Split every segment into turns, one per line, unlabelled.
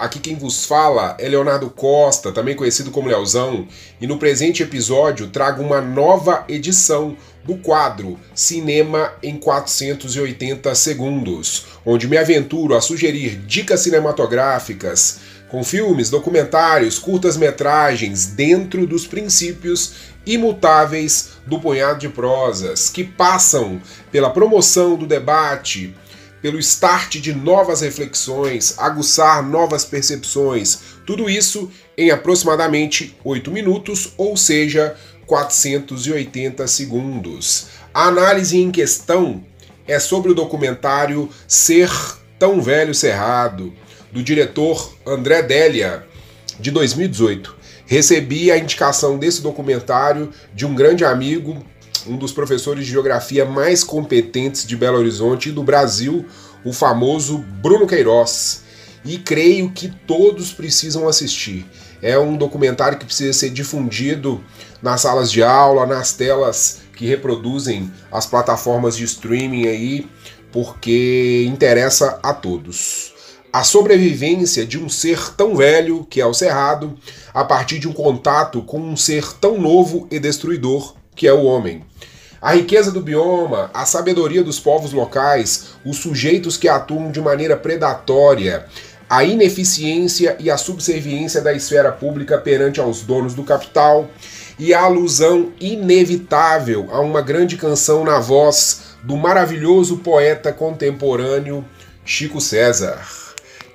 aqui quem vos fala é Leonardo Costa, também conhecido como Leozão, e no presente episódio trago uma nova edição do quadro Cinema em 480 Segundos, onde me aventuro a sugerir dicas cinematográficas com filmes, documentários, curtas-metragens dentro dos princípios imutáveis do punhado de prosas, que passam pela promoção do debate pelo start de novas reflexões, aguçar novas percepções, tudo isso em aproximadamente 8 minutos, ou seja, 480 segundos. A análise em questão é sobre o documentário Ser Tão Velho Cerrado, do diretor André Délia, de 2018. Recebi a indicação desse documentário de um grande amigo, um dos professores de geografia mais competentes de Belo Horizonte e do Brasil, o famoso Bruno Queiroz. E creio que todos precisam assistir. É um documentário que precisa ser difundido nas salas de aula, nas telas que reproduzem as plataformas de streaming aí, porque interessa a todos. A sobrevivência de um ser tão velho, que é o Cerrado, a partir de um contato com um ser tão novo e destruidor, que é o homem. A riqueza do bioma, a sabedoria dos povos locais, os sujeitos que atuam de maneira predatória, a ineficiência e a subserviência da esfera pública perante aos donos do capital e a alusão inevitável a uma grande canção na voz do maravilhoso poeta contemporâneo Chico César.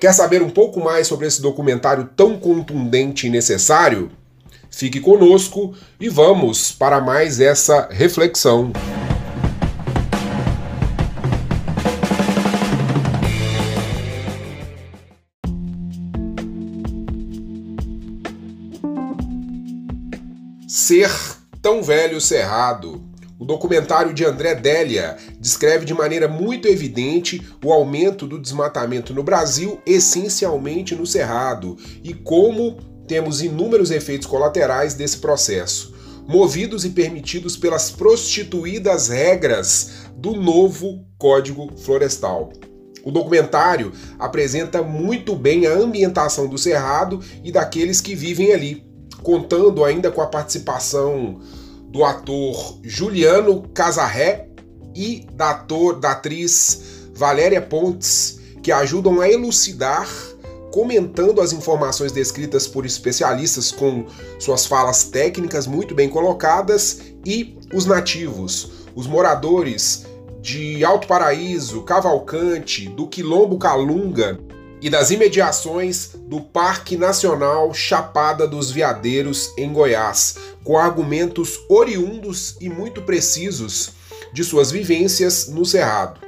Quer saber um pouco mais sobre esse documentário tão contundente e necessário? Fique conosco e vamos para mais essa reflexão. Ser tão velho cerrado. O documentário de André Délia descreve de maneira muito evidente o aumento do desmatamento no Brasil, essencialmente no Cerrado, e como temos inúmeros efeitos colaterais desse processo, movidos e permitidos pelas prostituídas regras do novo Código Florestal. O documentário apresenta muito bem a ambientação do Cerrado e daqueles que vivem ali, contando ainda com a participação do ator Juliano Casarré e da, ator, da atriz Valéria Pontes, que ajudam a elucidar comentando as informações descritas por especialistas com suas falas técnicas muito bem colocadas e os nativos, os moradores de Alto Paraíso, Cavalcante, do Quilombo Calunga e das imediações do Parque Nacional Chapada dos Veadeiros em Goiás, com argumentos oriundos e muito precisos de suas vivências no Cerrado.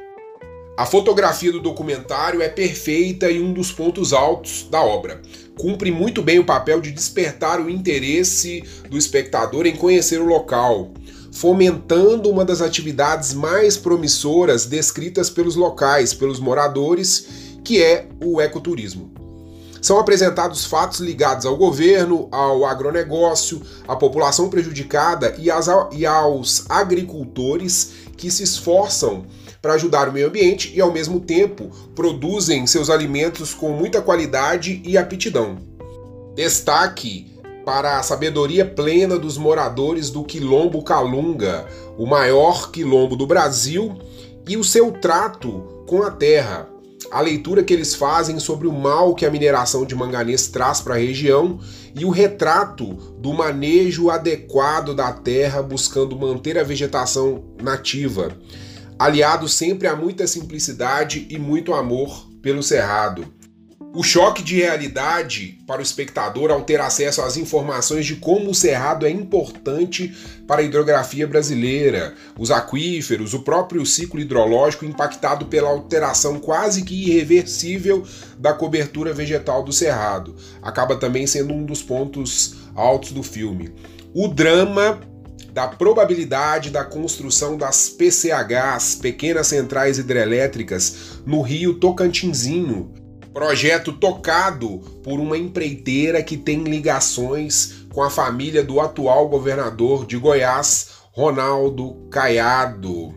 A fotografia do documentário é perfeita e um dos pontos altos da obra. Cumpre muito bem o papel de despertar o interesse do espectador em conhecer o local, fomentando uma das atividades mais promissoras descritas pelos locais, pelos moradores, que é o ecoturismo. São apresentados fatos ligados ao governo, ao agronegócio, à população prejudicada e, aos agricultores que se esforçam para ajudar o meio ambiente e, ao mesmo tempo, produzem seus alimentos com muita qualidade e aptidão. Destaque para a sabedoria plena dos moradores do Quilombo Calunga, o maior quilombo do Brasil, e o seu trato com a terra. A leitura que eles fazem sobre o mal que a mineração de manganês traz para a região e o retrato do manejo adequado da terra buscando manter a vegetação nativa aliado sempre a muita simplicidade e muito amor pelo cerrado. O choque de realidade para o espectador ao ter acesso às informações de como o cerrado é importante para a hidrografia brasileira, os aquíferos, o próprio ciclo hidrológico impactado pela alteração quase que irreversível da cobertura vegetal do cerrado, acaba também sendo um dos pontos altos do filme. O drama da probabilidade da construção das PCHs, pequenas centrais hidrelétricas, no rio Tocantinzinho. Projeto tocado por uma empreiteira que tem ligações com a família do atual governador de Goiás, Ronaldo Caiado.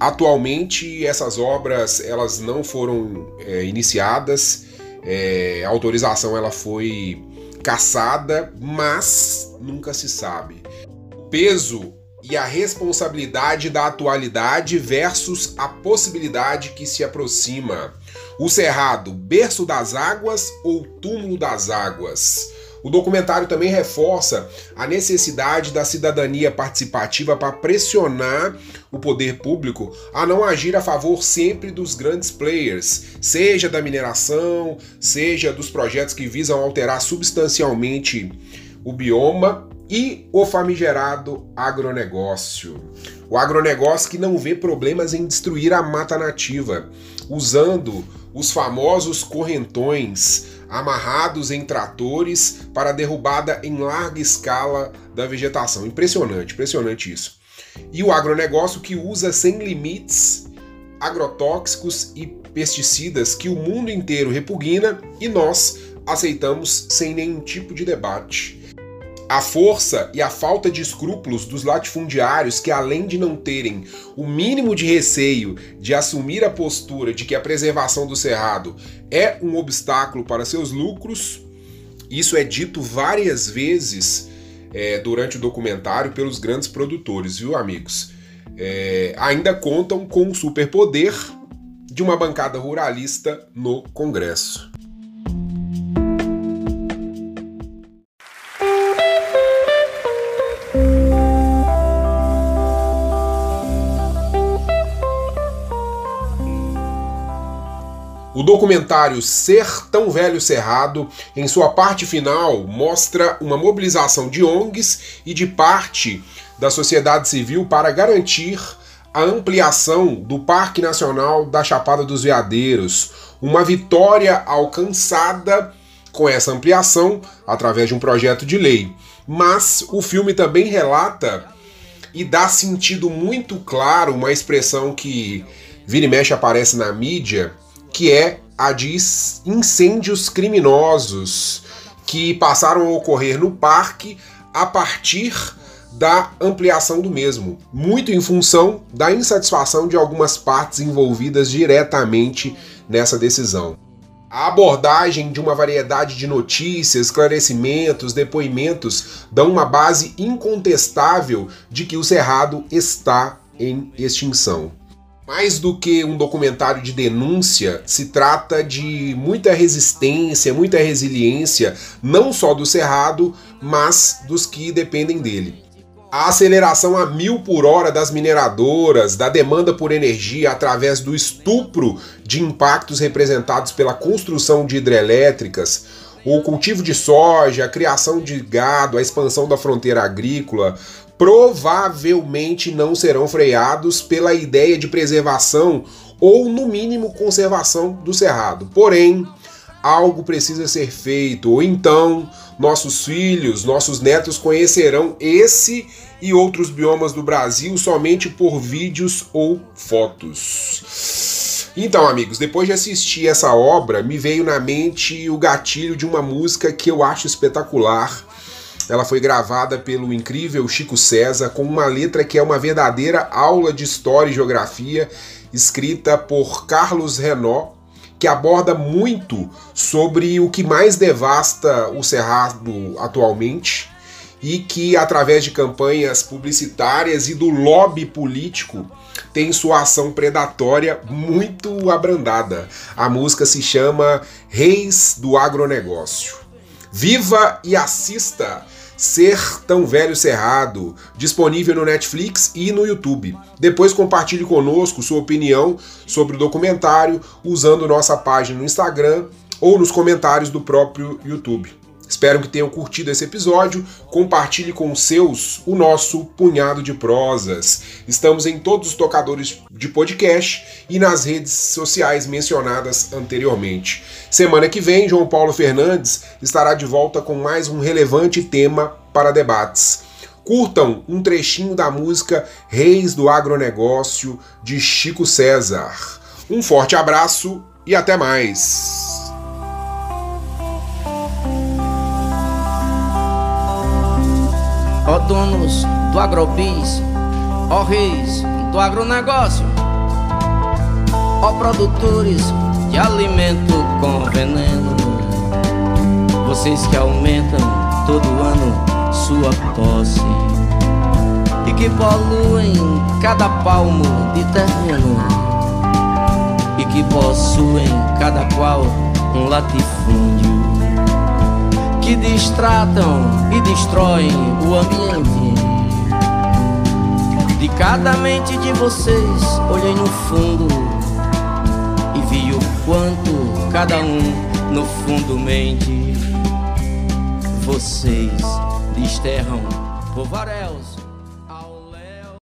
Atualmente essas obras elas não foram é, iniciadas, é, a autorização ela foi caçada, mas nunca se sabe. Peso e a responsabilidade da atualidade versus a possibilidade que se aproxima. O Cerrado, berço das águas ou túmulo das águas? O documentário também reforça a necessidade da cidadania participativa para pressionar o poder público a não agir a favor sempre dos grandes players, seja da mineração, seja dos projetos que visam alterar substancialmente o bioma e o famigerado agronegócio. O agronegócio que não vê problemas em destruir a mata nativa, usando os famosos correntões amarrados em tratores para derrubada em larga escala da vegetação. Impressionante, impressionante isso. E o agronegócio que usa sem limites agrotóxicos e pesticidas que o mundo inteiro repugna e nós aceitamos sem nenhum tipo de debate. A força e a falta de escrúpulos dos latifundiários que, além de não terem o mínimo de receio de assumir a postura de que a preservação do cerrado é um obstáculo para seus lucros, isso é dito várias vezes é, durante o documentário pelos grandes produtores, viu, amigos? É, ainda contam com o superpoder de uma bancada ruralista no Congresso. Documentário Ser Tão Velho Cerrado, em sua parte final, mostra uma mobilização de ONGs e de parte da sociedade civil para garantir a ampliação do Parque Nacional da Chapada dos Veadeiros, uma vitória alcançada com essa ampliação através de um projeto de lei. Mas o filme também relata e dá sentido muito claro uma expressão que vira e mexe aparece na mídia, que é a de incêndios criminosos que passaram a ocorrer no parque a partir da ampliação do mesmo, muito em função da insatisfação de algumas partes envolvidas diretamente nessa decisão. A abordagem de uma variedade de notícias, esclarecimentos, depoimentos dão uma base incontestável de que o Cerrado está em extinção. Mais do que um documentário de denúncia, se trata de muita resistência, muita resiliência, não só do Cerrado, mas dos que dependem dele. A aceleração a mil por hora das mineradoras, da demanda por energia através do estupro de impactos representados pela construção de hidrelétricas, o cultivo de soja, a criação de gado, a expansão da fronteira agrícola, provavelmente não serão freados pela ideia de preservação ou, no mínimo, conservação do cerrado. Porém, algo precisa ser feito, ou então nossos filhos, nossos netos conhecerão esse e outros biomas do Brasil somente por vídeos ou fotos. Então, amigos, depois de assistir essa obra, me veio na mente o gatilho de uma música que eu acho espetacular ela foi gravada pelo incrível Chico César com uma letra que é uma verdadeira aula de história e geografia, escrita por Carlos Renault, que aborda muito sobre o que mais devasta o Cerrado atualmente e que, através de campanhas publicitárias e do lobby político, tem sua ação predatória muito abrandada. A música se chama Reis do Agronegócio. Viva e assista! Ser Tão Velho Cerrado, disponível no Netflix e no YouTube. Depois compartilhe conosco sua opinião sobre o documentário usando nossa página no Instagram ou nos comentários do próprio YouTube. Espero que tenham curtido esse episódio. Compartilhe com os seus o nosso punhado de prosas. Estamos em todos os tocadores de podcast e nas redes sociais mencionadas anteriormente. Semana que vem, João Paulo Fernandes estará de volta com mais um relevante tema para debates. Curtam um trechinho da música Reis do Agronegócio de Chico César. Um forte abraço e até mais.
Ó donos do agrobis, ó reis do agronegócio, ó produtores de alimento com veneno, vocês que aumentam todo ano sua posse e que poluem cada palmo de terreno e que possuem cada qual um latifúndio que distratam e destroem o ambiente. De cada mente de vocês olhei no fundo e vi o quanto cada um no fundo mente. Vocês desterram povaréus